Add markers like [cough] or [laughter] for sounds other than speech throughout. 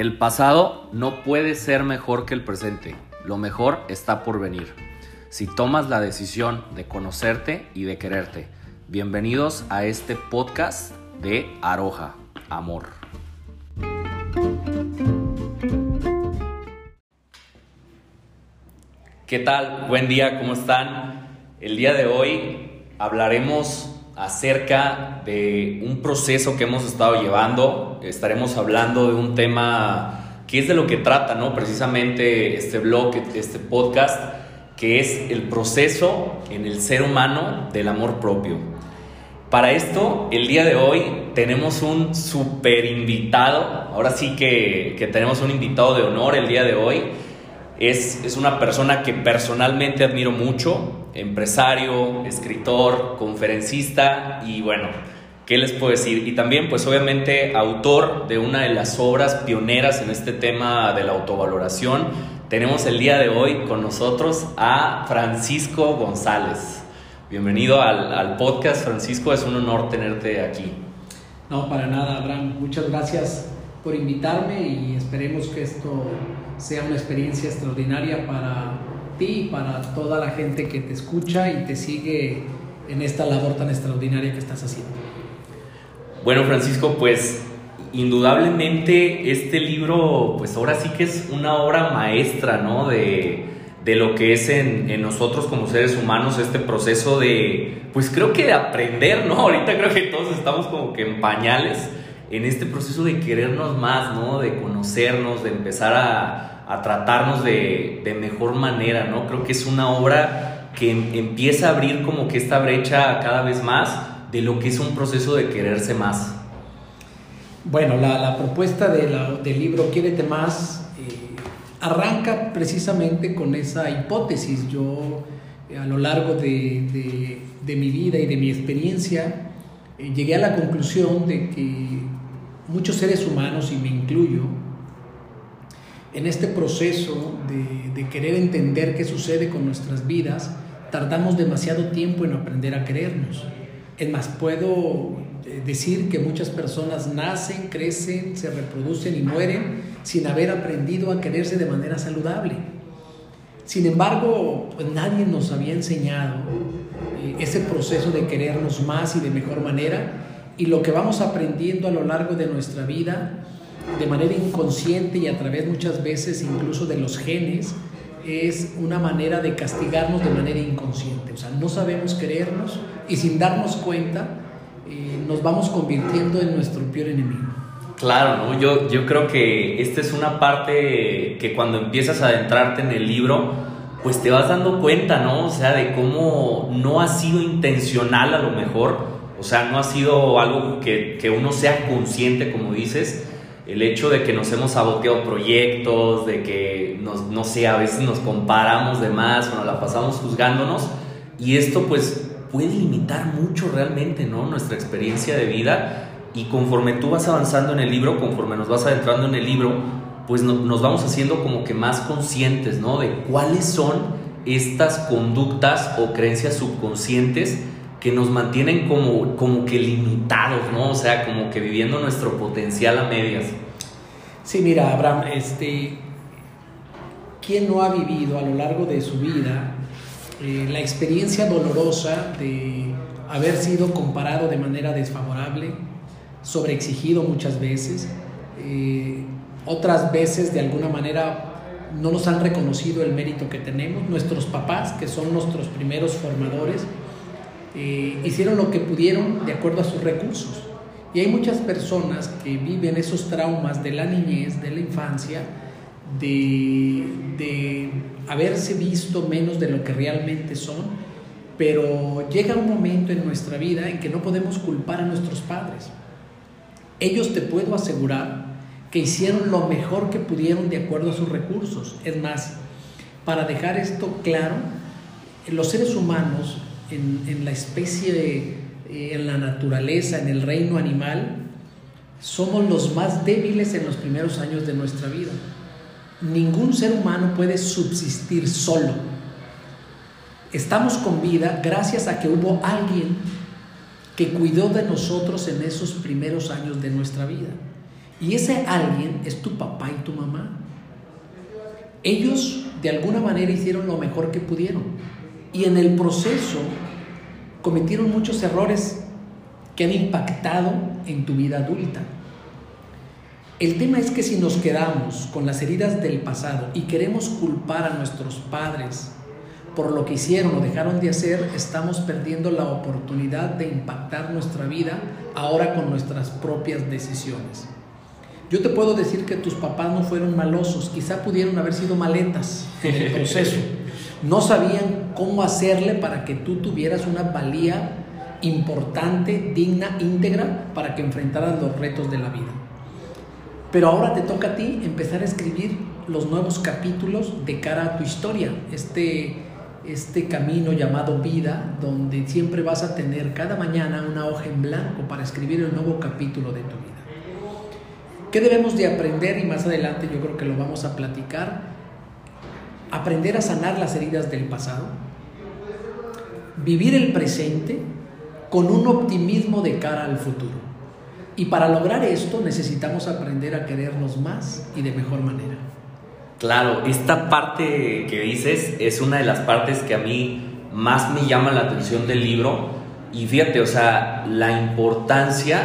El pasado no puede ser mejor que el presente. Lo mejor está por venir. Si tomas la decisión de conocerte y de quererte. Bienvenidos a este podcast de Aroja, Amor. ¿Qué tal? Buen día, ¿cómo están? El día de hoy hablaremos acerca de un proceso que hemos estado llevando. Estaremos hablando de un tema que es de lo que trata, ¿no? Precisamente este blog, este podcast, que es el proceso en el ser humano del amor propio. Para esto, el día de hoy tenemos un super invitado. Ahora sí que, que tenemos un invitado de honor el día de hoy. Es, es una persona que personalmente admiro mucho empresario, escritor, conferencista y bueno, ¿qué les puedo decir? Y también pues obviamente autor de una de las obras pioneras en este tema de la autovaloración. Tenemos el día de hoy con nosotros a Francisco González. Bienvenido al, al podcast, Francisco, es un honor tenerte aquí. No, para nada, Abraham. Muchas gracias por invitarme y esperemos que esto sea una experiencia extraordinaria para y para toda la gente que te escucha y te sigue en esta labor tan extraordinaria que estás haciendo. Bueno, Francisco, pues indudablemente este libro, pues ahora sí que es una obra maestra, ¿no? De, de lo que es en, en, nosotros como seres humanos este proceso de, pues creo que de aprender, ¿no? [laughs] Ahorita creo que todos estamos como que en pañales en este proceso de querernos más, ¿no? De conocernos, de empezar a, a tratarnos de, de, mejor manera, ¿no? Creo que es una obra que em, empieza a abrir como que esta brecha cada vez más de lo que es un proceso de quererse más. Bueno, la, la propuesta de del libro Quiérete más eh, arranca precisamente con esa hipótesis. Yo eh, a lo largo de, de, de, mi vida y de mi experiencia eh, llegué a la conclusión de que muchos seres humanos, y me incluyo, en este proceso de, querer entender qué sucede con nuestras vidas, tardamos demasiado tiempo en aprender a querernos. Es más, puedo eh, decir que muchas personas nacen, crecen, se reproducen y mueren sin haber aprendido a quererse de manera saludable. Sin embargo, pues nadie nos había enseñado eh, ese proceso de querernos más y de mejor manera y lo que vamos aprendiendo a lo largo de nuestra vida de manera inconsciente y a través muchas veces incluso de los genes, es una manera de castigarnos de manera inconsciente. O sea, no sabemos querernos y sin darnos cuenta eh, nos vamos convirtiendo en nuestro peor enemigo. Claro, ¿no? yo, yo creo que esta es una parte que cuando empiezas a adentrarte en el libro, pues te vas dando cuenta, ¿no? O sea, de cómo no ha sido intencional a lo mejor, o sea, no ha sido algo que, que uno sea consciente, como dices, el hecho de que nos hemos saboteado proyectos, de que, nos, no sé, a veces nos comparamos de más o nos la pasamos juzgándonos, y esto pues puede limitar mucho realmente, ¿no? Nuestra experiencia de vida, y conforme tú vas avanzando en el libro, conforme nos vas adentrando en el libro, pues no, nos vamos haciendo como que más conscientes, ¿no? De cuáles son estas conductas o creencias subconscientes que nos mantienen como, como que limitados, ¿no? O sea, como que viviendo nuestro potencial a medias. Sí, mira, Abraham, este, ¿quién no ha vivido a lo largo de su vida eh, la experiencia dolorosa de haber sido comparado de manera desfavorable, sobreexigido muchas veces, eh, otras veces de alguna manera no nos han reconocido el mérito que tenemos, nuestros papás, que son nuestros primeros formadores, eh, hicieron lo que pudieron de acuerdo a sus recursos. Y hay muchas personas que viven esos traumas de la niñez, de la infancia, de, de haberse visto menos de lo que realmente son, pero llega un momento en nuestra vida en que no podemos culpar a nuestros padres. Ellos te puedo asegurar que hicieron lo mejor que pudieron de acuerdo a sus recursos. Es más, para dejar esto claro, los seres humanos en, la especie, eh, en la naturaleza, en el reino animal, somos los más débiles en los primeros años de nuestra vida. Ningún ser humano puede subsistir solo. Estamos con vida gracias a que hubo alguien que cuidó de nosotros en esos primeros años de nuestra vida. Y ese alguien es tu papá y tu mamá. Ellos de alguna manera hicieron lo mejor que pudieron. Y en el proceso cometieron muchos errores que han impactado en tu vida adulta. El tema es que si nos quedamos con las heridas del pasado y queremos culpar a nuestros padres por lo que hicieron o dejaron de hacer, estamos perdiendo la oportunidad de impactar nuestra vida ahora con nuestras propias decisiones. Yo te puedo decir que tus papás no fueron malosos, quizá pudieron haber sido maletas en el proceso. [laughs] No sabían cómo hacerle para que tú tuvieras una valía importante, digna, íntegra, para que enfrentaras los retos de la vida. Pero ahora te toca a ti empezar a escribir los nuevos capítulos de cara a tu historia, este, este camino llamado vida, donde siempre vas a tener cada mañana una hoja en blanco para escribir el nuevo capítulo de tu vida. ¿Qué debemos de aprender? Y más adelante yo creo que lo vamos a platicar. Aprender a sanar las heridas del pasado, vivir el presente con un optimismo de cara al futuro. Y para lograr esto necesitamos aprender a querernos más y de mejor manera. Claro, esta parte que dices es una de las partes que a mí más me llama la atención del libro. Y fíjate, o sea, la importancia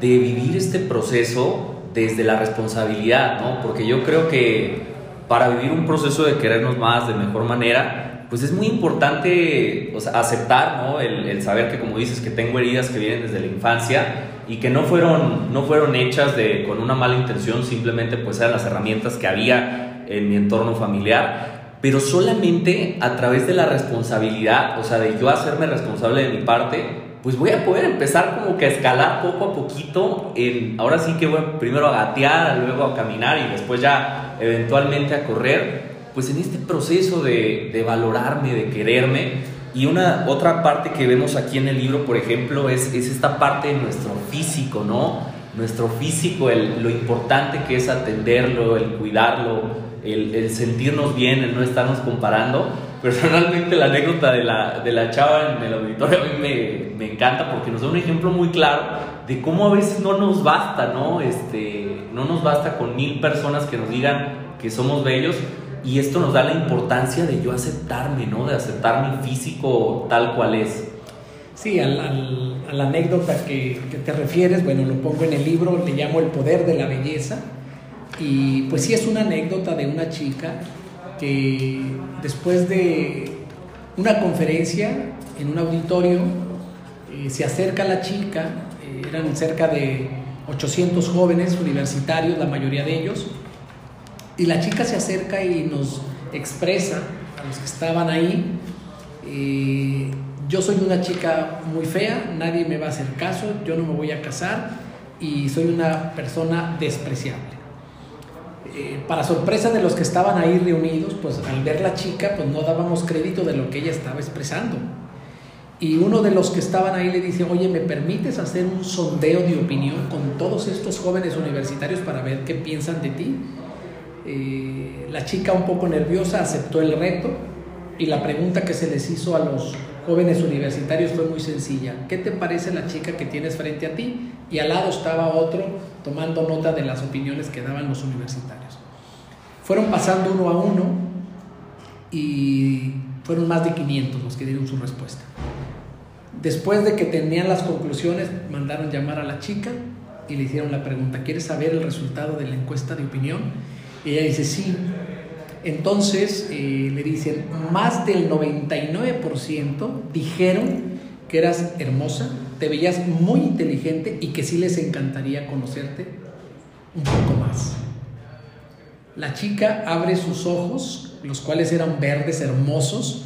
de vivir este proceso desde la responsabilidad, ¿no? Porque yo creo que para vivir un proceso de querernos más de mejor manera, pues es muy importante aceptar, ¿no? El, el, saber que, como dices, que tengo heridas que vienen desde la infancia y que no fueron, no fueron hechas de, con una mala intención, simplemente pues eran las herramientas que había en mi entorno familiar, pero solamente a través de la responsabilidad, o sea, de yo hacerme responsable de mi parte, pues voy a poder empezar como que a escalar poco a poquito. En, ahora sí que voy primero a gatear, luego a caminar y después ya eventualmente a correr. Pues en este proceso de, de valorarme, de quererme. Y una otra parte que vemos aquí en el libro, por ejemplo, es, es esta parte de nuestro físico, ¿no? Nuestro físico, el, lo importante que es atenderlo, el cuidarlo, el, el sentirnos bien, el no estarnos comparando [laughs] personalmente la anécdota de la, de la chava en el auditorio a mí me, me, encanta porque nos da un ejemplo muy claro de cómo a veces no nos basta, ¿no? Este, no nos basta con mil personas que nos digan que somos bellos y esto nos da la importancia de yo aceptarme, ¿no? De aceptar mi físico tal cual es. Sí, al, al, a la anécdota que, que te refieres, bueno, lo pongo en el libro, le llamo El poder de la belleza y pues sí es una anécdota de una chica que después de una conferencia en un auditorio eh, se acerca la chica, eh, eran cerca de 800 jóvenes universitarios, la mayoría de ellos, y la chica se acerca y nos expresa a los que estaban ahí, eh, yo soy una chica muy fea, nadie me va a hacer caso, yo no me voy a casar y soy una persona despreciable. Eh, para sorpresa de los que estaban ahí reunidos, pues al ver la chica, pues no dábamos crédito de lo que ella estaba expresando. Y uno de los que estaban ahí le dice, oye, ¿me permites hacer un sondeo de opinión con todos estos jóvenes universitarios para ver qué piensan de ti? Eh, la chica un poco nerviosa aceptó el reto y la pregunta que se les hizo a los jóvenes universitarios fue muy sencilla. ¿Qué te parece la chica que tienes frente a ti? Y al lado estaba otro tomando nota de las opiniones que daban los universitarios. Fueron pasando uno a uno y fueron más de 500 los que dieron su respuesta. Después de que tenían las conclusiones, mandaron llamar a la chica y le hicieron la pregunta, ¿quieres saber el resultado de la encuesta de opinión? Y ella dice, sí. Entonces eh, le dicen, más del 99% dijeron que eras hermosa, te veías muy inteligente y que sí les encantaría conocerte un poco. La chica abre sus ojos, los cuales eran verdes, hermosos,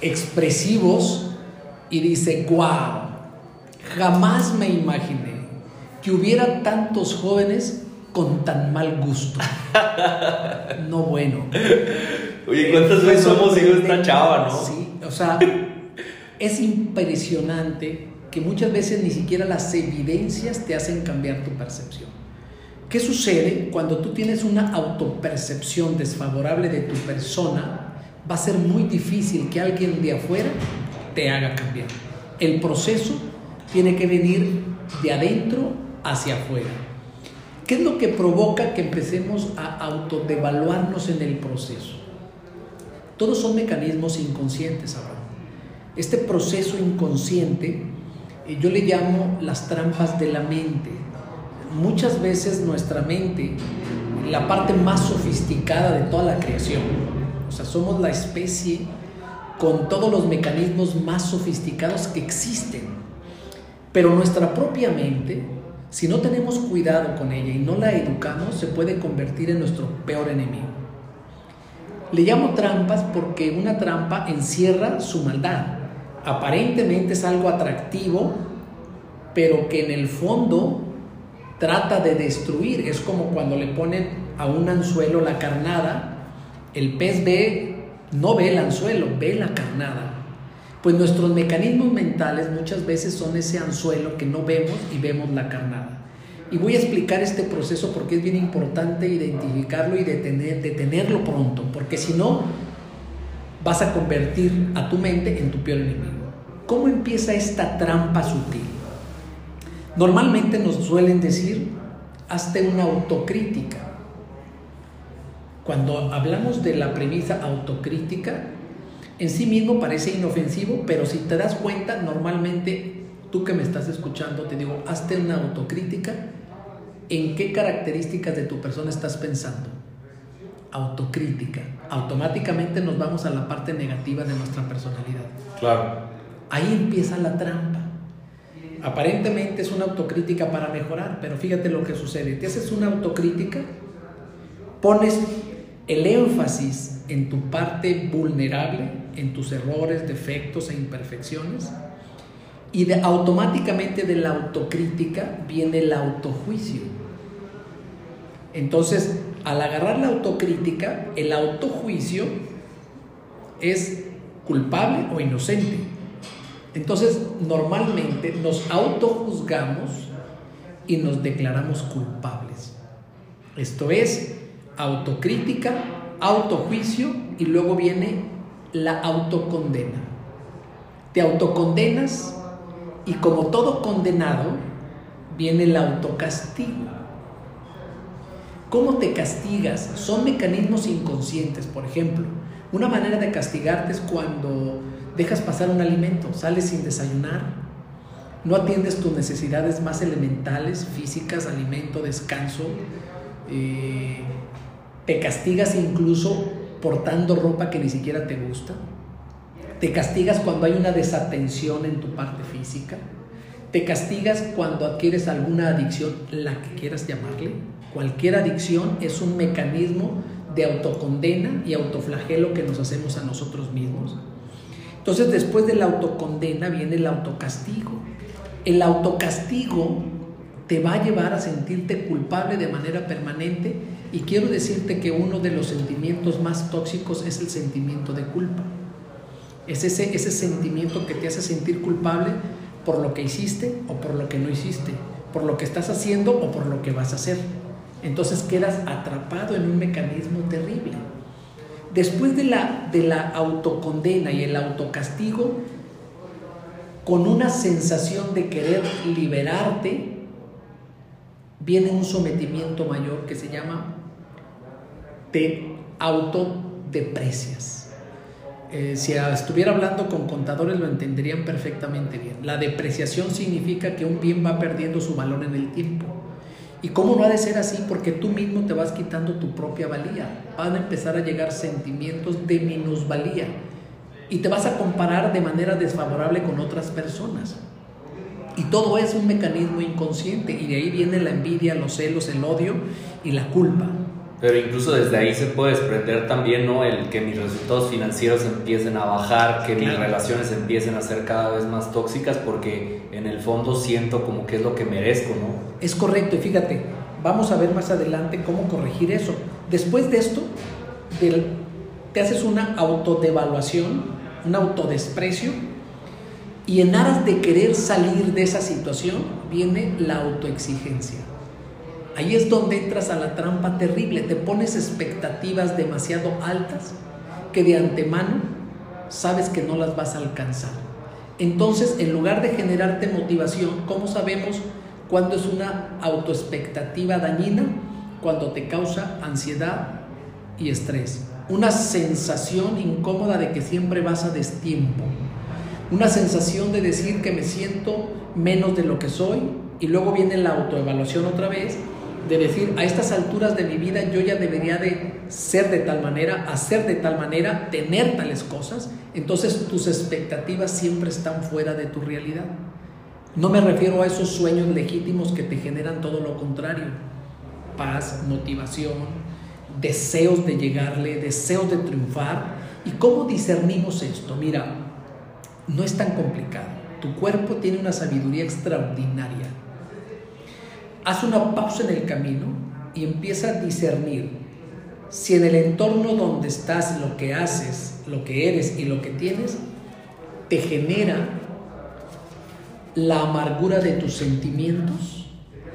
expresivos, y dice, wow, jamás me imaginé que hubiera tantos jóvenes con tan mal gusto. [laughs] No bueno. Oye, ¿cuántas veces somos hijos de esta chava, no? Sí, o sea, es impresionante que muchas veces ni siquiera las evidencias te hacen cambiar tu percepción. ¿Qué sucede cuando tú tienes una autopercepción desfavorable de tu persona? Va a ser muy difícil que alguien de afuera te haga cambiar. El proceso tiene que venir de adentro hacia afuera. ¿Qué es lo que provoca que empecemos a autodevaluarnos en el proceso? Todos son mecanismos inconscientes ahora. Este proceso inconsciente eh, yo le llamo las trampas de la mente. Muchas veces nuestra mente, la parte más sofisticada de toda la creación, o sea, somos la especie con todos los mecanismos más sofisticados que existen. Pero nuestra propia mente, si no tenemos cuidado con ella y no la educamos, se puede convertir en nuestro peor enemigo. Le llamo trampas porque una trampa encierra su maldad. Aparentemente es algo atractivo, pero que en el fondo trata de destruir. Es como cuando le ponen a un anzuelo la carnada, el pez ve, no ve el anzuelo, ve la carnada. Pues nuestros mecanismos mentales muchas veces son ese anzuelo que no vemos y vemos la carnada. Y voy a explicar este proceso porque es bien importante identificarlo y detener, detenerlo pronto, porque si no, vas a convertir a tu mente en tu peor enemigo. ¿Cómo empieza esta trampa sutil? Normalmente nos suelen decir, hazte una autocrítica. Cuando hablamos de la premisa autocrítica, en sí mismo parece inofensivo, pero si te das cuenta, normalmente tú que me estás escuchando, te digo, hazte una autocrítica. ¿En qué características de tu persona estás pensando? Autocrítica. Automáticamente nos vamos a la parte negativa de nuestra personalidad. Claro. Ahí empieza la trampa. Aparentemente es una autocrítica para mejorar, pero fíjate lo que sucede. Te haces una autocrítica, pones el énfasis en tu parte vulnerable, en tus errores, defectos e imperfecciones, y automáticamente de la autocrítica viene el autojuicio. Entonces, al agarrar la autocrítica, el autojuicio es culpable o inocente. Entonces, normalmente nos autojuzgamos y nos declaramos culpables. Esto es autocrítica, autojuicio y luego viene la autocondena. Te autocondenas y como todo condenado, viene el autocastigo. ¿Cómo te castigas? Son mecanismos inconscientes, por ejemplo. Una manera de castigarte es cuando dejas pasar un alimento, sales sin desayunar, no atiendes tus necesidades más elementales, físicas, alimento, descanso, eh, te castigas incluso portando ropa que ni siquiera te gusta, te castigas cuando hay una desatención en tu parte física, te castigas cuando adquieres alguna adicción, la que quieras llamarle. Cualquier adicción es un mecanismo de autocondena y autoflagelo que nos hacemos a nosotros mismos. Entonces después de la autocondena viene el autocastigo. El autocastigo te va a llevar a sentirte culpable de manera permanente y quiero decirte que uno de los sentimientos más tóxicos es el sentimiento de culpa. Es ese, ese sentimiento que te hace sentir culpable por lo que hiciste o por lo que no hiciste, por lo que estás haciendo o por lo que vas a hacer. Entonces quedas atrapado en un mecanismo terrible. Después de la, de la autocondena y el autocastigo, con una sensación de querer liberarte, viene un sometimiento mayor que se llama te autodeprecias. Eh, si estuviera hablando con contadores lo entenderían perfectamente bien. La depreciación significa que un bien va perdiendo su valor en el tiempo. ¿Y cómo no ha de ser así? Porque tú mismo te vas quitando tu propia valía. Van a empezar a llegar sentimientos de minusvalía. Y te vas a comparar de manera desfavorable con otras personas. Y todo es un mecanismo inconsciente. Y de ahí viene la envidia, los celos, el odio y la culpa. Pero incluso desde ahí se puede desprender también, ¿no? El que mis resultados financieros empiecen a bajar, que mis relaciones empiecen a ser cada vez más tóxicas, porque en el fondo siento como que es lo que merezco, ¿no? Es correcto, y fíjate, vamos a ver más adelante cómo corregir eso. Después de esto, te haces una autodevaluación, un autodesprecio, y en aras de querer salir de esa situación, viene la autoexigencia. Ahí es donde entras a la trampa terrible, te pones expectativas demasiado altas que de antemano sabes que no las vas a alcanzar. Entonces, en lugar de generarte motivación, ¿cómo sabemos ¿Cuándo es una autoexpectativa dañina? Cuando te causa ansiedad y estrés. Una sensación incómoda de que siempre vas a destiempo. Una sensación de decir que me siento menos de lo que soy y luego viene la autoevaluación otra vez de decir a estas alturas de mi vida yo ya debería de ser de tal manera, hacer de tal manera, tener tales cosas, entonces tus expectativas siempre están fuera de tu realidad. No me refiero a esos sueños legítimos que te generan todo lo contrario, paz, motivación, deseos de llegarle, deseos de triunfar. ¿Y cómo discernimos esto? Mira, no es tan complicado. Tu cuerpo tiene una sabiduría extraordinaria. Haz una pausa en el camino y empieza a discernir si en el entorno donde estás, lo que haces, lo que eres y lo que tienes, te genera la amargura de tus sentimientos.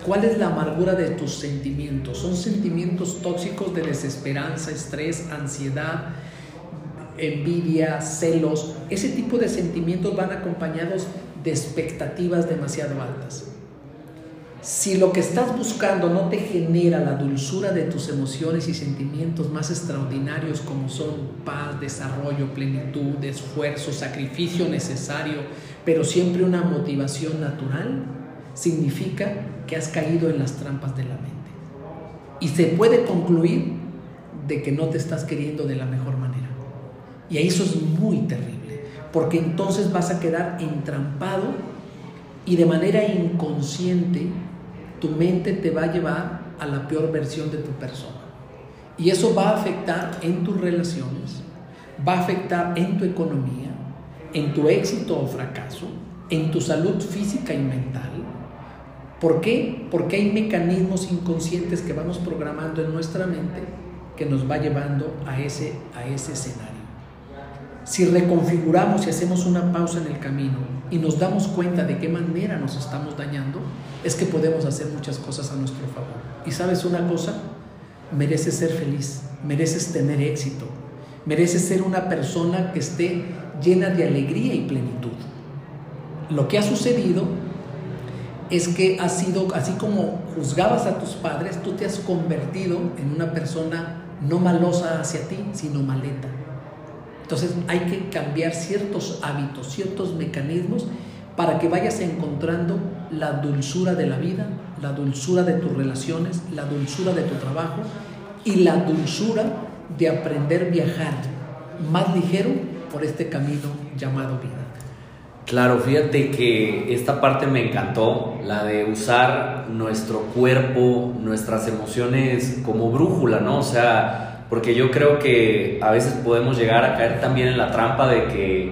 ¿Cuál es la amargura de tus sentimientos? Son sentimientos tóxicos de desesperanza, estrés, ansiedad, envidia, celos. Ese tipo de sentimientos van acompañados de expectativas demasiado altas. Si lo que estás buscando no te genera la dulzura de tus emociones y sentimientos más extraordinarios como son paz, desarrollo, plenitud, esfuerzo, sacrificio necesario, pero siempre una motivación natural, significa que has caído en las trampas de la mente. Y se puede concluir de que no te estás queriendo de la mejor manera. Y eso es muy terrible, porque entonces vas a quedar entrampado y de manera inconsciente tu mente te va a llevar a la peor versión de tu persona. Y eso va a afectar en tus relaciones, va a afectar en tu economía, en tu éxito o fracaso, en tu salud física y mental. ¿Por qué? Porque hay mecanismos inconscientes que vamos programando en nuestra mente que nos va llevando a ese, a ese escenario. Si reconfiguramos y hacemos una pausa en el camino y nos damos cuenta de qué manera nos estamos dañando, es que podemos hacer muchas cosas a nuestro favor. Y sabes una cosa, mereces ser feliz, mereces tener éxito, mereces ser una persona que esté llena de alegría y plenitud. Lo que ha sucedido es que has sido, así como juzgabas a tus padres, tú te has convertido en una persona no malosa hacia ti, sino maleta. Entonces hay que cambiar ciertos hábitos, ciertos mecanismos para que vayas encontrando la dulzura de la vida, la dulzura de tus relaciones, la dulzura de tu trabajo y la dulzura de aprender a viajar más ligero por este camino llamado vida. Claro, fíjate que esta parte me encantó, la de usar nuestro cuerpo, nuestras emociones como brújula, ¿no? O sea, porque yo creo que a veces podemos llegar a caer también en la trampa de que,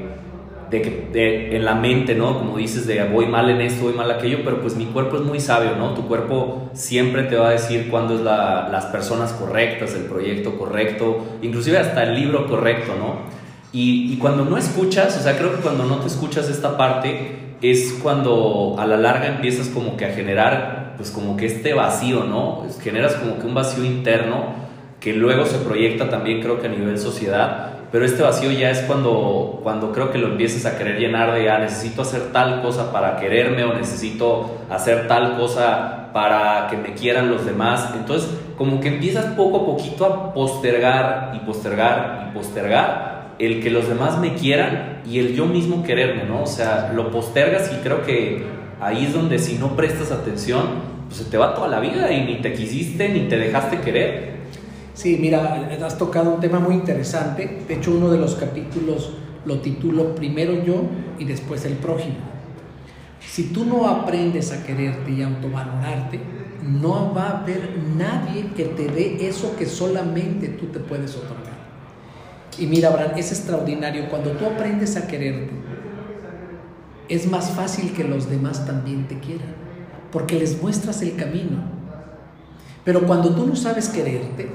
de que en la mente, ¿no? Como dices, de voy mal en esto, voy mal aquello, pero pues mi cuerpo es muy sabio, ¿no? Tu cuerpo siempre te va a decir cuándo es la, las personas correctas, el proyecto correcto, inclusive hasta el libro correcto, ¿no? Y, y cuando no escuchas, o sea, creo que cuando no te escuchas esta parte, es cuando a la larga empiezas como que a generar, pues como que este vacío, ¿no? Generas como que un vacío interno que luego se proyecta también creo que a nivel sociedad, pero este vacío ya es cuando, cuando creo que lo empieces a querer llenar de, ah, necesito hacer tal cosa para quererme o necesito hacer tal cosa para que me quieran los demás. Entonces, como que empiezas poco a poquito a postergar y postergar y postergar el que los demás me quieran y el yo mismo quererme, ¿no? O sea, lo postergas y creo que ahí es donde si no prestas atención, pues se te va toda la vida y ni te quisiste ni te dejaste querer. Sí, mira, has tocado un tema muy interesante. De hecho, uno de los capítulos lo titulo Primero yo y después el prójimo. Si tú no aprendes a quererte y autovalorarte, no va a haber nadie que te dé eso que solamente tú te puedes otorgar. Y mira, Abraham, es extraordinario. Cuando tú aprendes a quererte, es más fácil que los demás también te quieran, porque les muestras el camino. Pero cuando tú no sabes quererte,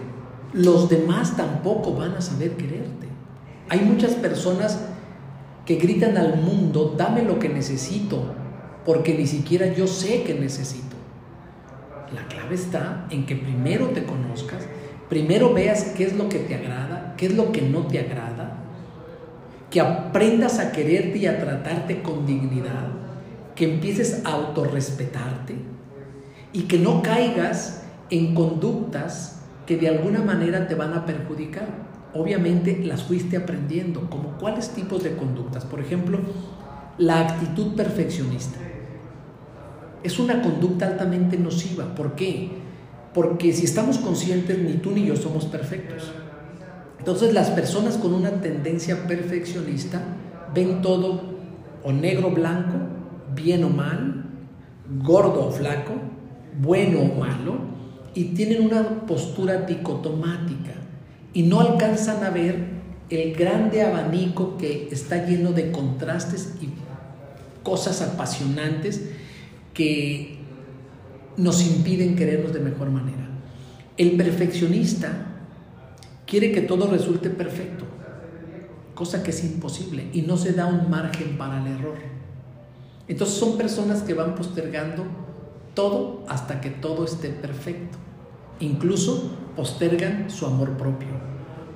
los demás tampoco van a saber quererte. Hay muchas personas que gritan al mundo, dame lo que necesito, porque ni siquiera yo sé que necesito. La clave está en que primero te conozcas, primero veas qué es lo que te agrada, qué es lo que no te agrada, que aprendas a quererte y a tratarte con dignidad, que empieces a autorrespetarte y que no caigas en conductas que de alguna manera te van a perjudicar. Obviamente las fuiste aprendiendo, como cuáles tipos de conductas. Por ejemplo, la actitud perfeccionista. Es una conducta altamente nociva. ¿Por qué? Porque si estamos conscientes, ni tú ni yo somos perfectos. Entonces las personas con una tendencia perfeccionista ven todo o negro blanco, bien o mal, gordo o flaco, bueno o malo, y tienen una postura dicotomática y no alcanzan a ver el grande abanico que está lleno de contrastes y cosas apasionantes que nos impiden querernos de mejor manera. El perfeccionista quiere que todo resulte perfecto, cosa que es imposible y no se da un margen para el error. Entonces son personas que van postergando hasta que todo esté perfecto. Incluso postergan su amor propio.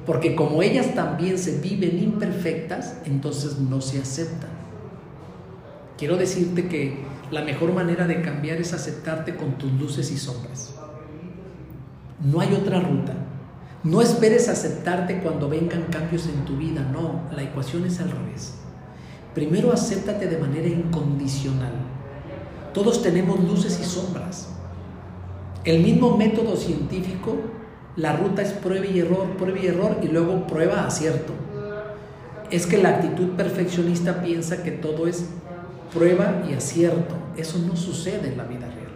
Porque como ellas también se viven imperfectas, entonces no se aceptan. Quiero decirte que la mejor manera de cambiar es aceptarte con tus luces y sombras. No hay otra ruta. No esperes aceptarte cuando vengan cambios en tu vida, no, la ecuación es al revés. Primero acéptate de manera incondicional. Todos tenemos luces y sombras. El mismo método científico, la ruta es prueba y error, prueba y error y luego prueba acierto. Es que la actitud perfeccionista piensa que todo es prueba y acierto. Eso no sucede en la vida real.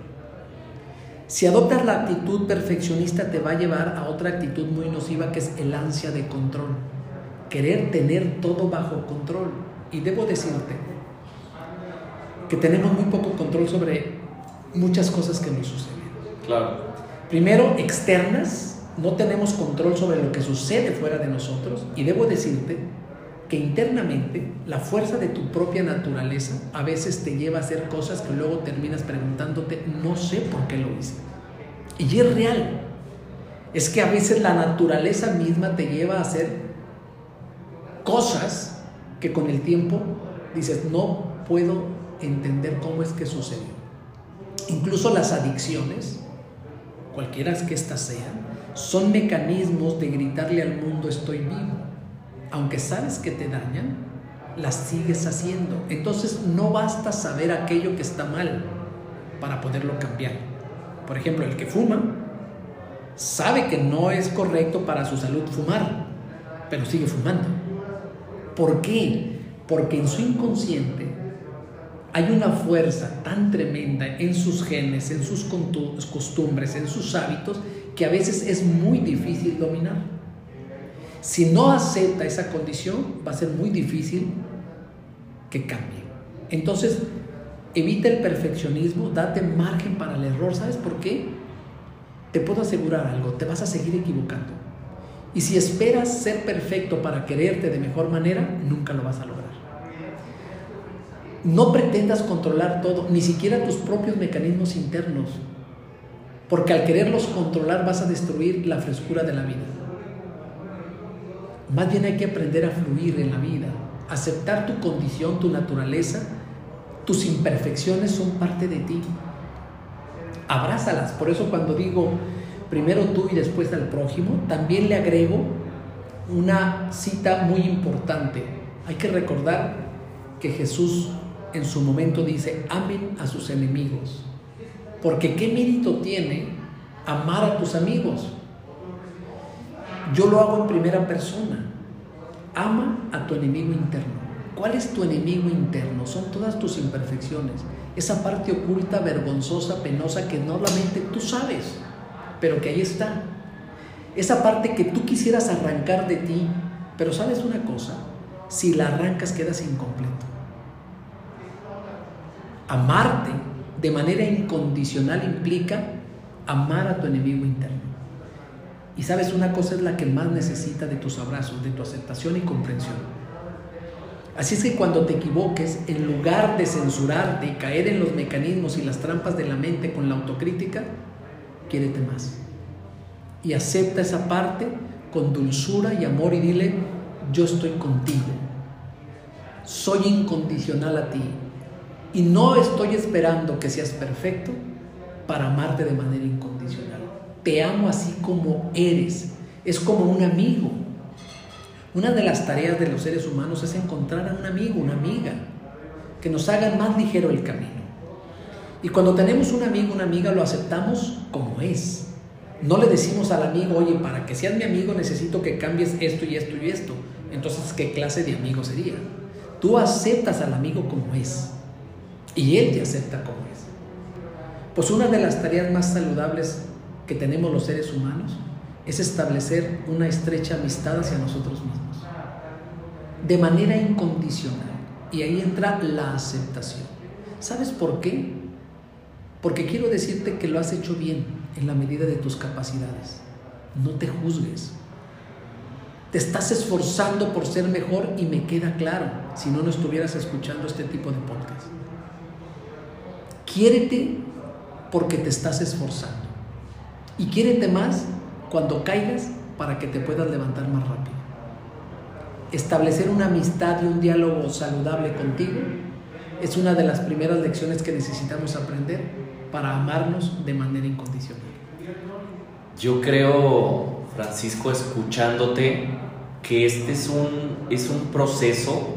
Si adoptas la actitud perfeccionista te va a llevar a otra actitud muy nociva que es el ansia de control. Querer tener todo bajo control. Y debo decirte que tenemos muy poco control sobre muchas cosas que nos suceden. Claro. Primero, externas. No tenemos control sobre lo que sucede fuera de nosotros. Y debo decirte que internamente la fuerza de tu propia naturaleza a veces te lleva a hacer cosas que luego terminas preguntándote, no sé por qué lo hice. Y es real. Es que a veces la naturaleza misma te lleva a hacer cosas que con el tiempo dices, no puedo entender cómo es que sucedió. Incluso las adicciones, cualquiera que éstas sean, son mecanismos de gritarle al mundo estoy vivo aunque sabes que te dañan, las sigues haciendo. Entonces no basta saber aquello que está mal para poderlo cambiar. Por ejemplo, el que fuma sabe que no es correcto para su salud fumar, pero sigue fumando. ¿Por qué? Porque en su inconsciente hay una fuerza tan tremenda en sus genes, en sus costumbres, en sus hábitos, que a veces es muy difícil dominar. Si no acepta esa condición, va a ser muy difícil que cambie. Entonces, evita el perfeccionismo, date margen para el error. ¿Sabes por qué? Te puedo asegurar algo, te vas a seguir equivocando. Y si esperas ser perfecto para quererte de mejor manera, nunca lo vas a lograr. No pretendas controlar todo, ni siquiera tus propios mecanismos internos, porque al quererlos controlar vas a destruir la frescura de la vida. Más bien hay que aprender a fluir en la vida, aceptar tu condición, tu naturaleza, tus imperfecciones son parte de ti. Abrázalas. Por eso cuando digo primero tú y después al prójimo, también le agrego una cita muy importante. Hay que recordar que Jesús en su momento dice, amen a sus enemigos. Porque ¿qué mérito tiene amar a tus amigos? Yo lo hago en primera persona. Ama a tu enemigo interno. ¿Cuál es tu enemigo interno? Son todas tus imperfecciones. Esa parte oculta, vergonzosa, penosa que normalmente tú sabes, pero que ahí está. Esa parte que tú quisieras arrancar de ti, pero sabes una cosa, si la arrancas quedas incompleto. Amarte de manera incondicional implica amar a tu enemigo interno. Y sabes, una cosa es la que más necesita de tus abrazos, de tu aceptación y comprensión. Así es que cuando te equivoques, en lugar de censurarte y caer en los mecanismos y las trampas de la mente con la autocrítica, quiérete más. Y acepta esa parte con dulzura y amor y dile, yo estoy contigo. Soy incondicional a ti. Y no estoy esperando que seas perfecto para amarte de manera incondicional. Te amo así como eres. Es como un amigo. Una de las tareas de los seres humanos es encontrar a un amigo, una amiga, que nos hagan más ligero el camino. Y cuando tenemos un amigo, una amiga, lo aceptamos como es. No le decimos al amigo, oye, para que seas mi amigo necesito que cambies esto y esto y esto. Entonces, ¿qué clase de amigo sería? Tú aceptas al amigo como es. Y él te acepta como es. Pues una de las tareas más saludables que tenemos los seres humanos es establecer una estrecha amistad hacia nosotros mismos. De manera incondicional. Y ahí entra la aceptación. ¿Sabes por qué? Porque quiero decirte que lo has hecho bien en la medida de tus capacidades. No te juzgues. Te estás esforzando por ser mejor y me queda claro si no no estuvieras escuchando este tipo de podcast. Quiérete porque te estás esforzando. Y quiérete más cuando caigas para que te puedas levantar más rápido. Establecer una amistad y un diálogo saludable contigo es una de las primeras lecciones que necesitamos aprender para amarnos de manera incondicional. Yo creo, Francisco, escuchándote, que este es un, es un proceso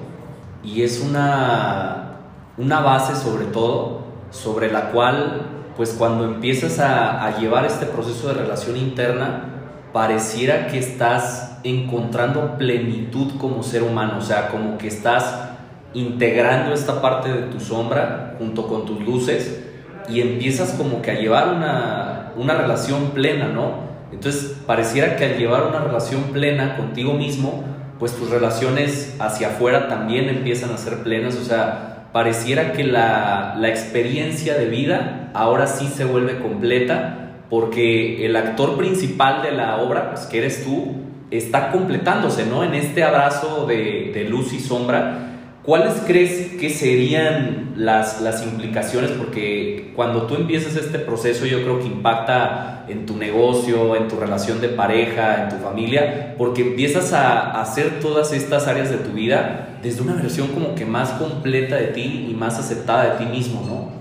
y es una, una base sobre todo, sobre la cual, pues cuando empiezas a, llevar este proceso de relación interna, pareciera que estás encontrando plenitud como ser humano, o sea, como que estás integrando esta parte de tu sombra junto con tus luces y empiezas como que a llevar una, una relación plena, ¿no? Entonces pareciera que al llevar una relación plena contigo mismo, pues tus relaciones hacia afuera también empiezan a ser plenas, o sea, pareciera que la, la experiencia de vida ahora sí se vuelve completa porque el actor principal de la obra, pues que eres tú, está completándose, ¿no? En este abrazo de, de luz y sombra ¿Cuáles crees que serían las, las implicaciones? Porque cuando tú empiezas este proceso yo creo que impacta en tu negocio, en tu relación de pareja, en tu familia, porque empiezas a, hacer todas estas áreas de tu vida desde una versión como que más completa de ti y más aceptada de ti mismo, ¿no?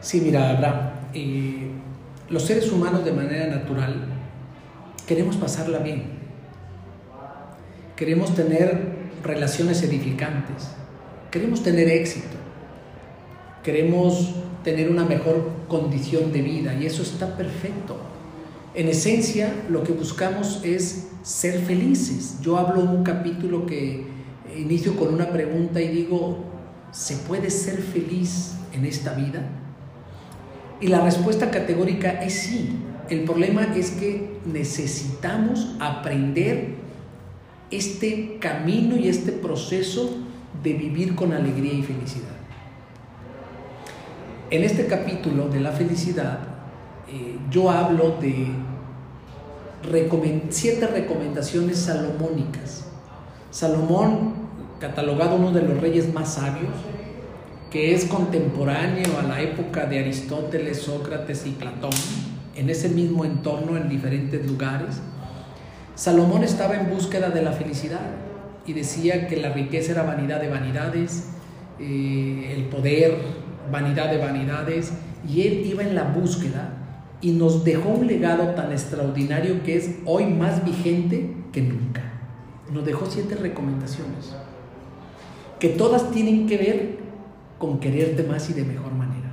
Sí, mira, Abraham, eh, los seres humanos de manera natural queremos pasarla bien. Queremos tener relaciones edificantes. Queremos tener éxito. Queremos tener una mejor condición de vida y eso está perfecto. En esencia, lo que buscamos es ser felices. Yo hablo en un capítulo que inicio con una pregunta y digo, ¿se puede ser feliz en esta vida? Y la respuesta categórica es sí. El problema es que necesitamos aprender este camino y este proceso de vivir con alegría y felicidad. En este capítulo de la felicidad, eh, yo hablo de siete recomendaciones salomónicas. Salomón, catalogado uno de los reyes más sabios, que es contemporáneo a la época de Aristóteles, Sócrates y Platón, en ese mismo entorno, en diferentes lugares, Salomón estaba en búsqueda de la felicidad y decía que la riqueza era vanidad de vanidades, eh, el poder, vanidad de vanidades, y él iba en la búsqueda y nos dejó un legado tan extraordinario que es hoy más vigente que nunca. Nos dejó siete recomendaciones, que todas tienen que ver con quererte más y de mejor manera.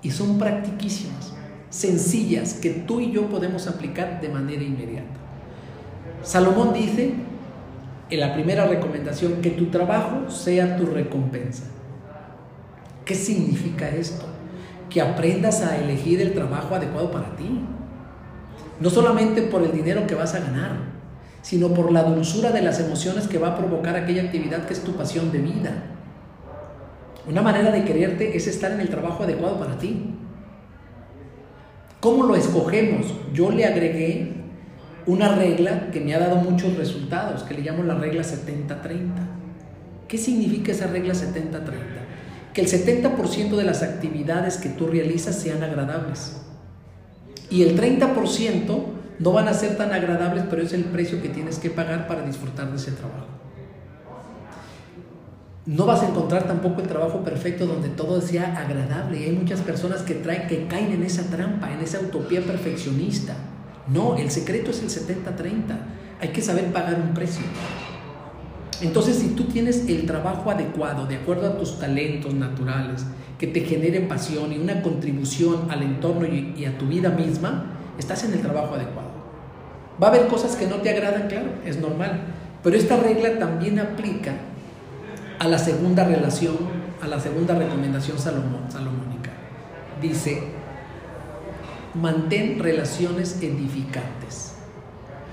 Y son practiquísimas, sencillas, que tú y yo podemos aplicar de manera inmediata. Salomón dice en la primera recomendación que tu trabajo sea tu recompensa. ¿Qué significa esto? Que aprendas a elegir el trabajo adecuado para ti. No solamente por el dinero que vas a ganar, sino por la dulzura de las emociones que va a provocar aquella actividad que es tu pasión de vida. Una manera de quererte es estar en el trabajo adecuado para ti. ¿Cómo lo escogemos? Yo le agregué una regla que me ha dado muchos resultados, que le llamo la regla 70-30. ¿Qué significa esa regla 70-30? Que el 70% de las actividades que tú realizas sean agradables. Y el 30% no van a ser tan agradables, pero es el precio que tienes que pagar para disfrutar de ese trabajo. no vas a encontrar tampoco el trabajo perfecto donde todo sea agradable. Y hay muchas personas que, traen, que caen en esa trampa, en esa utopía perfeccionista. No, el secreto es el 70-30. Hay que saber pagar un precio. Entonces, si tú tienes el trabajo adecuado, de acuerdo a tus talentos naturales, que te genere pasión y una contribución al entorno y, y a tu vida misma, estás en el trabajo adecuado. Va a haber cosas que no te agradan, claro, es normal. Pero esta regla también aplica a la segunda relación, a la segunda recomendación salomónica. Dice, mantén relaciones edificantes.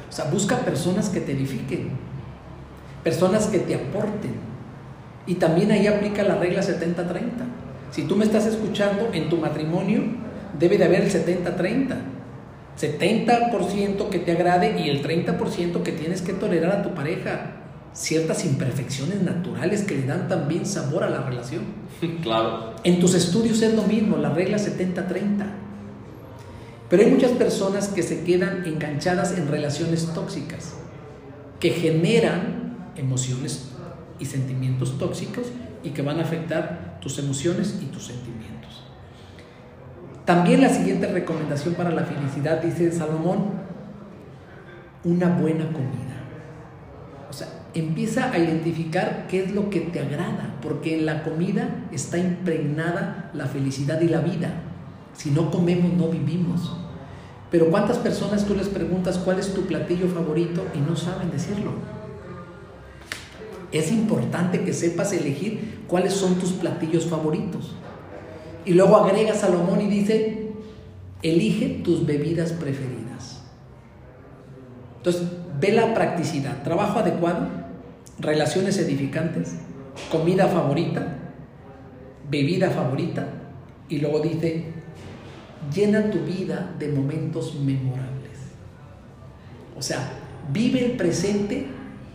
O sea, busca personas que te edifiquen, personas que te aporten. Y también ahí aplica la regla 70-30. Si tú me estás escuchando, en tu matrimonio debe de haber el 70-30. 70% que te agrade y el 30% que tienes que tolerar a tu pareja ciertas imperfecciones naturales que le dan también sabor a la relación. [laughs] Claro. En tus estudios es lo mismo, la regla 70-30. Pero hay muchas personas que se quedan enganchadas en relaciones tóxicas, que generan emociones y sentimientos tóxicos y que van a afectar tus emociones y tus sentimientos. También la siguiente recomendación para la felicidad, dice Salomón, una buena comida. O sea, empieza a identificar qué es lo que te agrada, porque en la comida está impregnada la felicidad y la vida. Si no comemos, no vivimos. Pero ¿cuántas personas tú les preguntas cuál es tu platillo favorito y no saben decirlo? Es importante que sepas elegir cuáles son tus platillos favoritos. Y luego agrega Salomón y dice, elige tus bebidas preferidas. Entonces, ve la practicidad, trabajo adecuado, relaciones edificantes, comida favorita, bebida favorita, y luego dice, llena tu vida de momentos memorables. O sea, vive el presente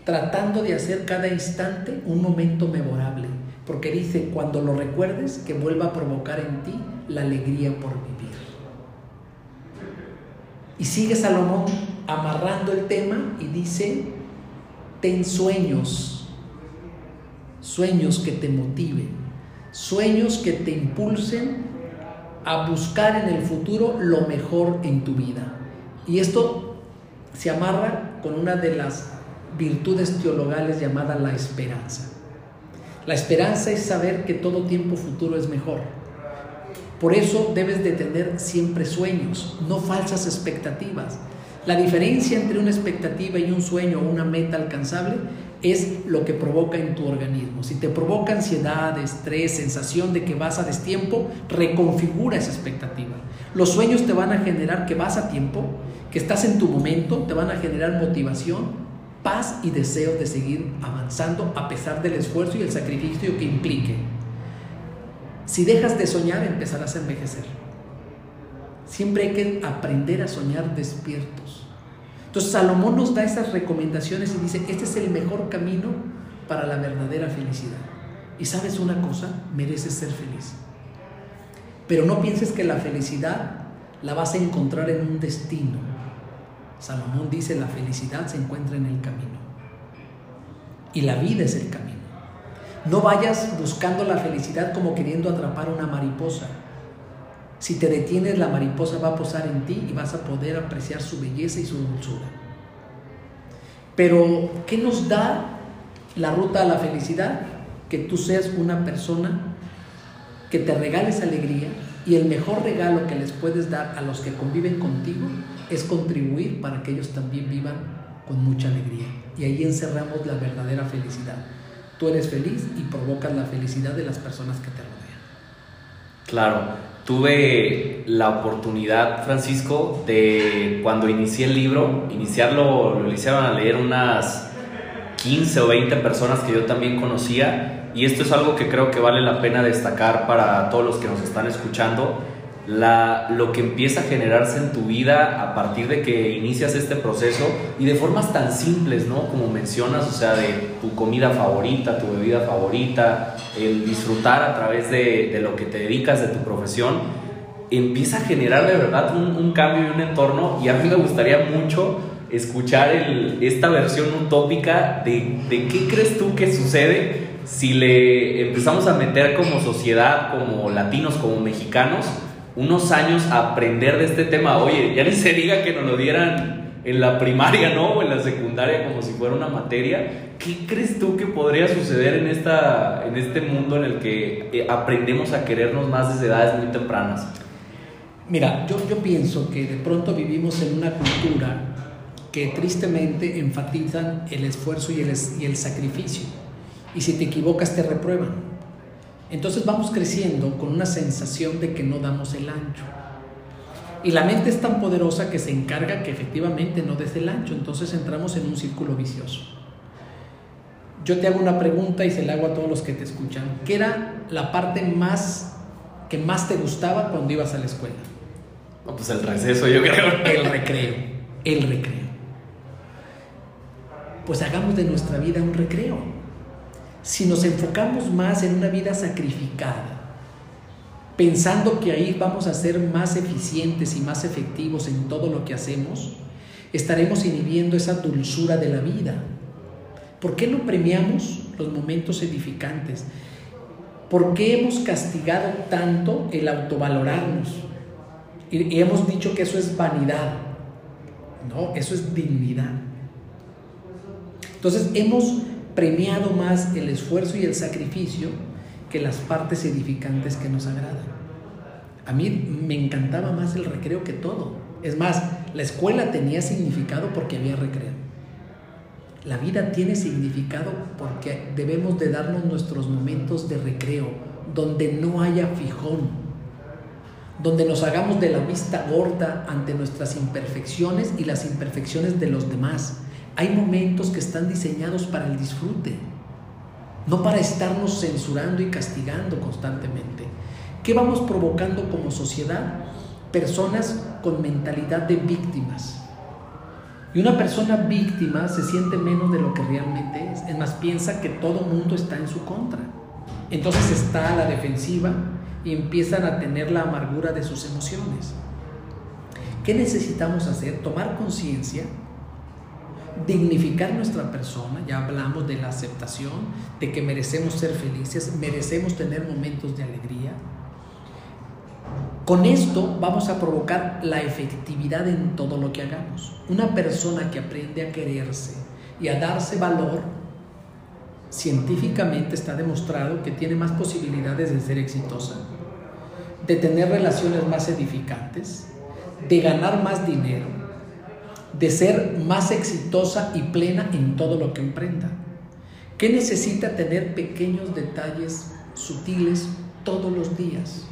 tratando de hacer cada instante un momento memorable, porque dice, cuando lo recuerdes, que vuelva a provocar en ti la alegría por vivir. Y sigue Salomón amarrando el tema y dice, ten sueños, sueños que te motiven, sueños que te impulsen a buscar en el futuro lo mejor en tu vida. Y esto se amarra con una de las virtudes teologales llamada la esperanza. La esperanza es saber que todo tiempo futuro es mejor. Por eso debes de tener siempre sueños, no falsas expectativas. La diferencia entre una expectativa y un sueño o una meta alcanzable es lo que provoca en tu organismo. Si te provoca ansiedad, estrés, sensación de que vas a destiempo, reconfigura esa expectativa. Los sueños te van a generar que vas a tiempo, que estás en tu momento, te van a generar motivación, paz y deseo de seguir avanzando a pesar del esfuerzo y el sacrificio que implique. Si dejas de soñar, empezarás a envejecer. Siempre hay que aprender a soñar despiertos. Entonces Salomón nos da esas recomendaciones y dice, este es el mejor camino para la verdadera felicidad. Y sabes una cosa, mereces ser feliz. Pero no pienses que la felicidad la vas a encontrar en un destino. Salomón dice, la felicidad se encuentra en el camino. Y la vida es el camino. No vayas buscando la felicidad como queriendo atrapar una mariposa. Si te detienes, la mariposa va a posar en ti y vas a poder apreciar su belleza y su dulzura. Pero, ¿qué nos da la ruta a la felicidad? Que tú seas una persona que te regales alegría y el mejor regalo que les puedes dar a los que conviven contigo es contribuir para que ellos también vivan con mucha alegría. Y ahí encerramos la verdadera felicidad. Tú eres feliz y provocas la felicidad de las personas que te rodean. Claro, tuve la oportunidad, Francisco, de cuando inicié el libro, iniciarlo, lo iniciaron a leer unas 15 o 20 personas que yo también conocía, y esto es algo que creo que vale la pena destacar para todos los que nos están escuchando, la, lo que empieza a generarse en tu vida a partir de que inicias este proceso y de formas tan simples, ¿no? Como mencionas, o sea, de tu comida favorita, tu bebida favorita, el disfrutar a través de, de lo que te dedicas, de tu profesión, empieza a generar de verdad un, un, cambio y un entorno y a mí me gustaría mucho escuchar el, esta versión utópica de, de qué crees tú que sucede si le empezamos a meter como sociedad, como latinos, como mexicanos, unos años a aprender de este tema, oye, ya ni se diga que nos lo dieran en la primaria, ¿no? O en la secundaria como si fuera una materia. ¿Qué crees tú que podría suceder en, esta, en este mundo en el que eh, aprendemos a querernos más desde edades muy tempranas? Mira, yo, yo pienso que de pronto vivimos en una cultura que tristemente enfatizan el esfuerzo y el, y el sacrificio. Y si te equivocas te reprueban. Entonces vamos creciendo con una sensación de que no damos el ancho. Y la mente es tan poderosa que se encarga que efectivamente no des el ancho. Entonces entramos en un círculo vicioso. Yo te hago una pregunta y se la hago a todos los que te escuchan. ¿Qué era la parte más que más te gustaba cuando ibas a la escuela? pues el receso, yo creo. El recreo. El recreo pues hagamos de nuestra vida un recreo. Si nos enfocamos más en una vida sacrificada, pensando que ahí vamos a ser más eficientes y más efectivos en todo lo que hacemos, estaremos inhibiendo esa dulzura de la vida. ¿Por qué no premiamos los momentos edificantes? ¿Por qué hemos castigado tanto el autovalorarnos? Y hemos dicho que eso es vanidad. No, eso es dignidad. Entonces hemos premiado más el esfuerzo y el sacrificio que las partes edificantes que nos agradan. A mí me encantaba más el recreo que todo. Es más, la escuela tenía significado porque había recreo. La vida tiene significado porque debemos de darnos nuestros momentos de recreo, donde no haya fijón, donde nos hagamos de la vista gorda ante nuestras imperfecciones y las imperfecciones de los demás, hay momentos que están diseñados para el disfrute, no para estarnos censurando y castigando constantemente. ¿Qué vamos provocando como sociedad? Personas con mentalidad de víctimas. Y una persona víctima se siente menos de lo que realmente es. Es más, piensa que todo mundo está en su contra. Entonces está a la defensiva y empiezan a tener la amargura de sus emociones. ¿Qué necesitamos hacer? Tomar conciencia dignificar nuestra persona, ya hablamos de la aceptación, de que merecemos ser felices, merecemos tener momentos de alegría. Con esto vamos a provocar la efectividad en todo lo que hagamos. Una persona que aprende a quererse y a darse valor, científicamente está demostrado que tiene más posibilidades de ser exitosa, de tener relaciones más edificantes, de ganar más dinero, de ser más exitosa y plena en todo lo que emprenda. ¿Qué necesita tener pequeños detalles sutiles todos los días?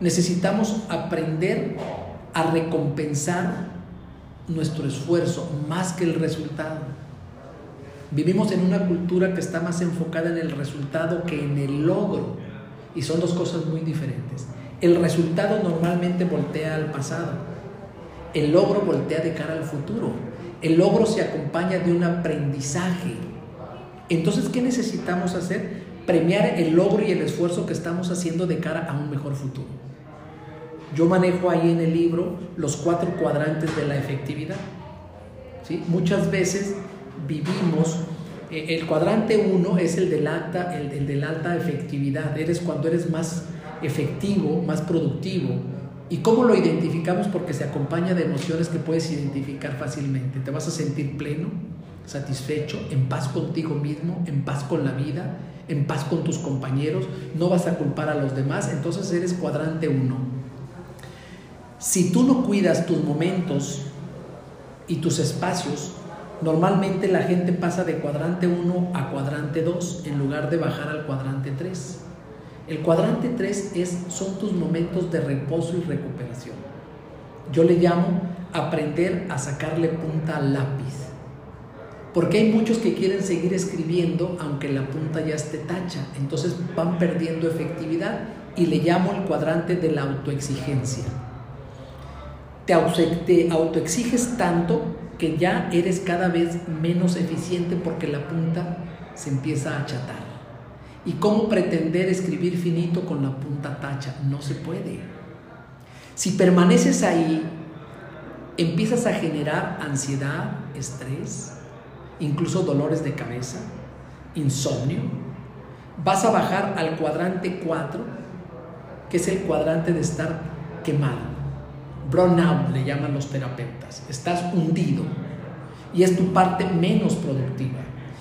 Necesitamos aprender a recompensar nuestro esfuerzo más que el resultado. Vivimos en una cultura que está más enfocada en el resultado que en el logro. Y son dos cosas muy diferentes. El resultado normalmente voltea al pasado el logro voltea de cara al futuro. El logro se acompaña de un aprendizaje. Entonces, ¿qué necesitamos hacer? Premiar el logro y el esfuerzo que estamos haciendo de cara a un mejor futuro. Yo manejo ahí en el libro los cuatro cuadrantes de la efectividad. ¿sí? Muchas veces vivimos, eh, el cuadrante uno es el del, alta, el, el del alta efectividad, eres cuando eres más efectivo, más productivo, ¿Y cómo lo identificamos? Porque se acompaña de emociones que puedes identificar fácilmente. Te vas a sentir pleno, satisfecho, en paz contigo mismo, en paz con la vida, en paz con tus compañeros, no vas a culpar a los demás, entonces eres cuadrante uno. Si tú no cuidas tus momentos y tus espacios, normalmente la gente pasa de cuadrante 1 a cuadrante 2 en lugar de bajar al cuadrante 3. El cuadrante 3 es, son tus momentos de reposo y recuperación. Yo le llamo aprender a sacarle punta al lápiz. Porque hay muchos que quieren seguir escribiendo aunque la punta ya esté tacha. Entonces van perdiendo efectividad y le llamo el cuadrante de la autoexigencia. Te, autoexiges tanto que ya eres cada vez menos eficiente porque la punta se empieza a achatar. ¿Y cómo pretender escribir finito con la punta tacha? No se puede. Si permaneces ahí, empiezas a generar ansiedad, estrés, incluso dolores de cabeza, insomnio. vas a bajar al cuadrante 4, que es el cuadrante de estar quemado. Burnout le llaman los terapeutas. Estás hundido y es tu parte menos productiva.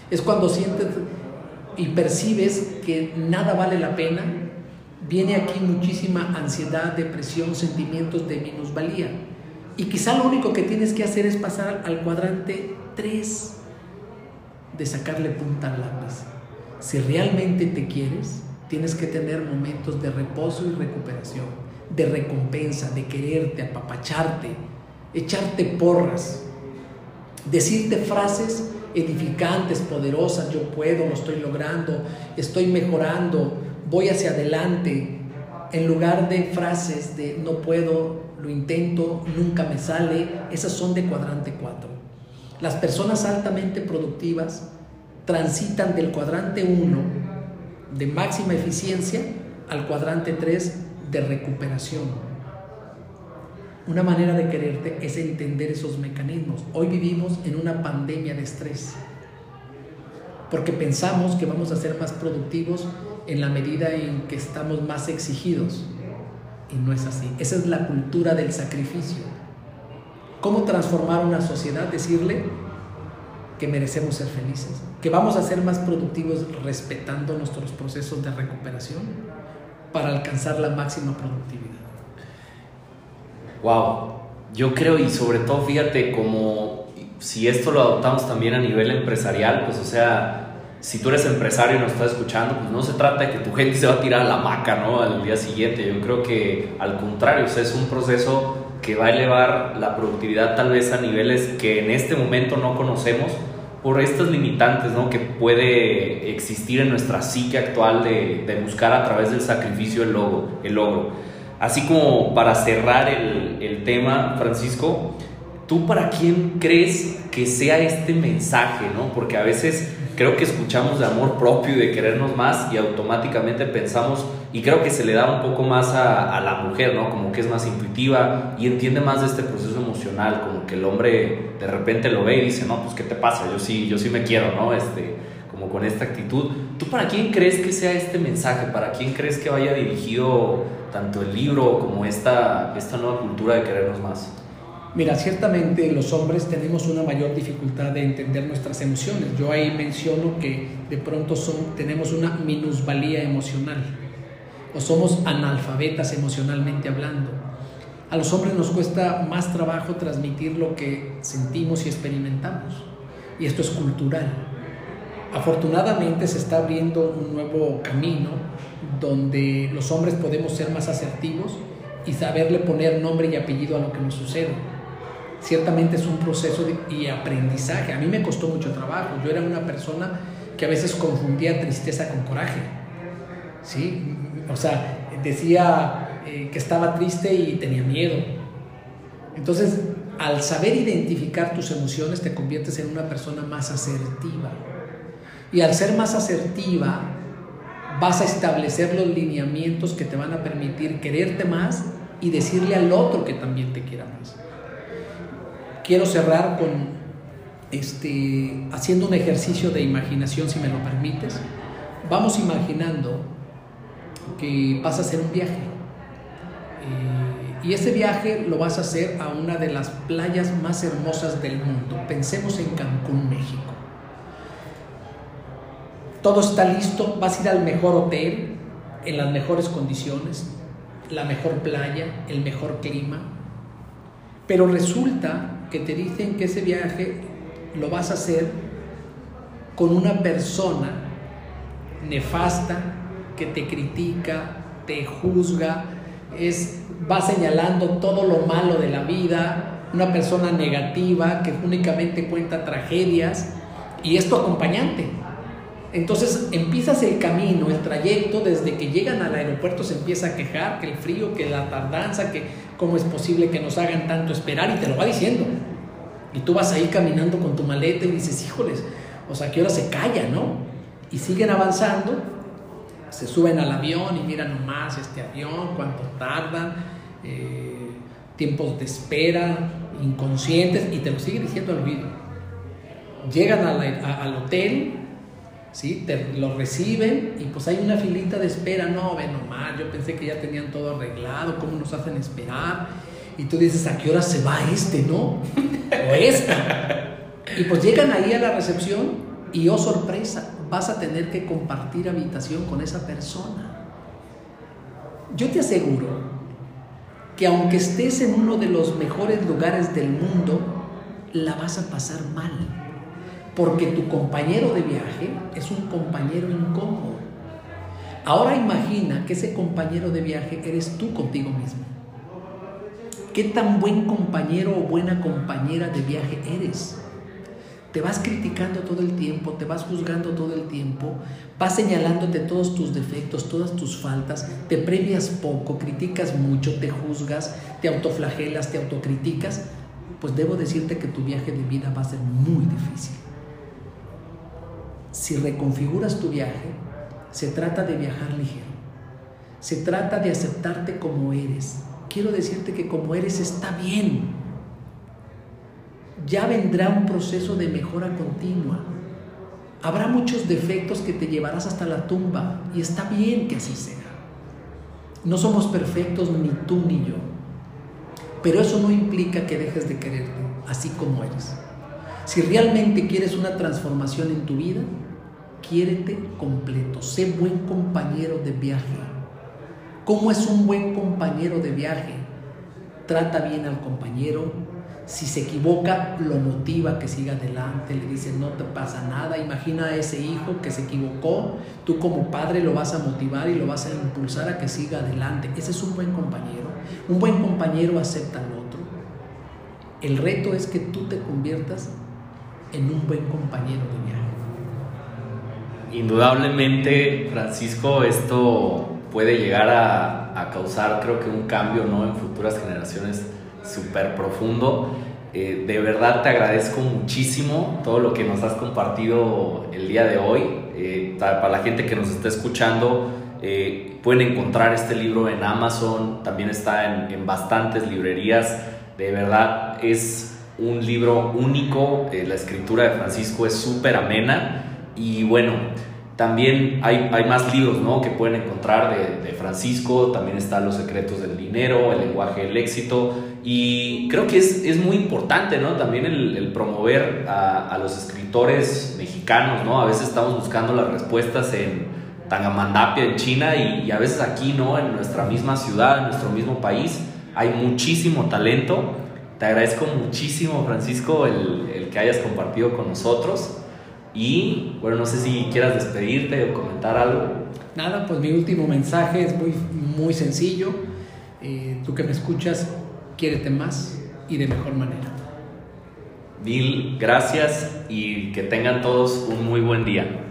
Es cuando sientes y percibes que nada vale la pena. Viene aquí muchísima ansiedad, depresión, sentimientos de minusvalía. Y quizá lo único que tienes que hacer es pasar al cuadrante 3 de sacarle punta al lápiz. Si realmente te quieres, tienes que tener momentos de reposo y recuperación, de recompensa, de quererte, apapacharte, echarte porras, decirte frases edificantes, poderosas, yo puedo, lo estoy logrando, estoy mejorando, voy hacia adelante, en lugar de frases de no puedo, lo intento, nunca me sale, esas son de cuadrante 4. Las personas altamente productivas transitan del cuadrante 1 de máxima eficiencia al cuadrante 3 de recuperación. Una manera de quererte es entender esos mecanismos. Hoy vivimos en una pandemia de estrés, porque pensamos que vamos a ser más productivos en la medida en que estamos más exigidos. Y no es así. Esa es la cultura del sacrificio. ¿Cómo transformar una sociedad? Decirle que merecemos ser felices, que vamos a ser más productivos respetando nuestros procesos de recuperación para alcanzar la máxima productividad. Wow, yo creo y sobre todo fíjate como si esto lo adoptamos también a nivel empresarial, pues o sea, si tú eres empresario y nos estás escuchando, pues no se trata de que tu gente [laughs] se va a tirar a la maca, ¿no? Al día siguiente. Yo creo que al contrario, o sea, es un proceso que va a elevar la productividad tal vez a niveles que en este momento no conocemos por estas limitantes, ¿no? Que puede existir en nuestra psique actual de, de buscar a través del sacrificio el, logo, el logro. Así como para cerrar el, el tema, Francisco, ¿tú para quién crees que sea este mensaje, no? Porque a veces creo que escuchamos de amor propio y de querernos más y automáticamente pensamos, y creo que se le da un poco más a, a, la mujer, ¿no? Como que es más intuitiva y entiende más de este proceso emocional, como que el hombre de repente lo ve y dice, no, pues ¿qué te pasa? Yo sí, yo sí me quiero, ¿no? Este, como con esta actitud. ¿Tú para quién crees que sea este mensaje? ¿Para quién crees que vaya dirigido tanto el libro como esta, esta nueva cultura de querernos más? Mira, ciertamente los hombres tenemos una mayor dificultad de entender nuestras emociones. Yo ahí menciono que de pronto son, tenemos una minusvalía emocional o somos analfabetas emocionalmente hablando. A los hombres nos cuesta más trabajo transmitir lo que sentimos y experimentamos. Y esto es cultural. Afortunadamente se está abriendo un nuevo camino donde los hombres podemos ser más asertivos y saberle poner nombre y apellido a lo que nos sucede. Ciertamente es un proceso de, y aprendizaje. A mí me costó mucho trabajo. Yo era una persona que a veces confundía tristeza con coraje. ¿Sí? O sea, decía eh, que estaba triste y tenía miedo. Entonces, al saber identificar tus emociones, te conviertes en una persona más asertiva. Y al ser más asertiva, vas a establecer los lineamientos que te van a permitir quererte más y decirle al otro que también te quiera más. Quiero cerrar con este, haciendo un ejercicio de imaginación, si me lo permites. Vamos imaginando que vas a hacer un viaje. Eh, y ese viaje lo vas a hacer a una de las playas más hermosas del mundo. Pensemos en Cancún, México todo está listo, vas a ir al mejor hotel, en las mejores condiciones, la mejor playa, el mejor clima, pero resulta que te dicen que ese viaje lo vas a hacer con una persona nefasta que te critica, te juzga, es, va señalando todo lo malo de la vida, una persona negativa que únicamente cuenta tragedias y es tu acompañante. Entonces empiezas el camino, el trayecto, desde que llegan al aeropuerto se empieza a quejar, que el frío, que la tardanza, que cómo es posible que nos hagan tanto esperar y te lo va diciendo. Y tú vas ahí caminando con tu maleta y dices, híjoles, o sea, que hora se calla, ¿no? Y siguen avanzando, se suben al avión y miran nomás este avión, cuánto tardan, eh, tiempos de espera, inconscientes, y te lo sigue diciendo al oído. Llegan al hotel, ¿sí? Te lo reciben y pues hay una filita de espera, no, ve nomás, yo pensé que ya tenían todo arreglado, ¿cómo nos hacen esperar? Y tú dices, ¿a qué hora se va este, no? O esta. Y pues llegan ahí a la recepción y oh sorpresa, vas a tener que compartir habitación con esa persona. Yo te aseguro que aunque estés en uno de los mejores lugares del mundo, la vas a pasar mal porque tu compañero de viaje es un compañero incómodo. Ahora imagina que ese compañero de viaje eres tú contigo mismo. ¿Qué tan buen compañero o buena compañera de viaje eres? Te vas criticando todo el tiempo, te vas juzgando todo el tiempo, vas señalándote todos tus defectos, todas tus faltas, te premias poco, criticas mucho, te juzgas, te autoflagelas, te autocriticas, pues debo decirte que tu viaje de vida va a ser muy difícil. Si reconfiguras tu viaje, se trata de viajar ligero. Se trata de aceptarte como eres. Quiero decirte que como eres está bien. Ya vendrá un proceso de mejora continua. Habrá muchos defectos que te llevarás hasta la tumba y está bien que así sea. No somos perfectos ni tú ni yo. Pero eso no implica que dejes de quererte así como eres. Si realmente quieres una transformación en tu vida, quiérete completo, sé buen compañero de viaje. ¿Cómo es un buen compañero de viaje? Trata bien al compañero. Si se equivoca, lo motiva que siga adelante, le dice no te pasa nada. Imagina a ese hijo que se equivocó, tú como padre lo vas a motivar y lo vas a impulsar a que siga adelante. Ese es un buen compañero. Un buen compañero acepta al otro. El reto es que tú te conviertas en un buen compañero de viaje. Indudablemente, Francisco, esto puede llegar a, causar, creo que, un cambio ¿no? en futuras generaciones súper profundo. Eh, de verdad te agradezco muchísimo todo lo que nos has compartido el día de hoy. Eh, para la gente que nos está escuchando, eh, pueden encontrar este libro en Amazon, también está en, en bastantes librerías. De verdad es un libro único, la escritura de Francisco es súper amena y bueno, también hay, hay más libros ¿no? que pueden encontrar de, Francisco, también están Los secretos del dinero, El lenguaje del éxito, y creo que es, es muy importante ¿no? también el, promover a, a, los escritores mexicanos, ¿no? a veces estamos buscando las respuestas en Tangamandapia, en China, y, y, a veces aquí, ¿no? en nuestra misma ciudad, en nuestro mismo país, hay muchísimo talento. Te agradezco muchísimo, Francisco, el, el que hayas compartido con nosotros. Y bueno, no sé si quieras despedirte o comentar algo. Nada, pues mi último mensaje es muy, muy sencillo. Eh, tú que me escuchas, quiérete más y de mejor manera. Mil gracias y que tengan todos un muy buen día.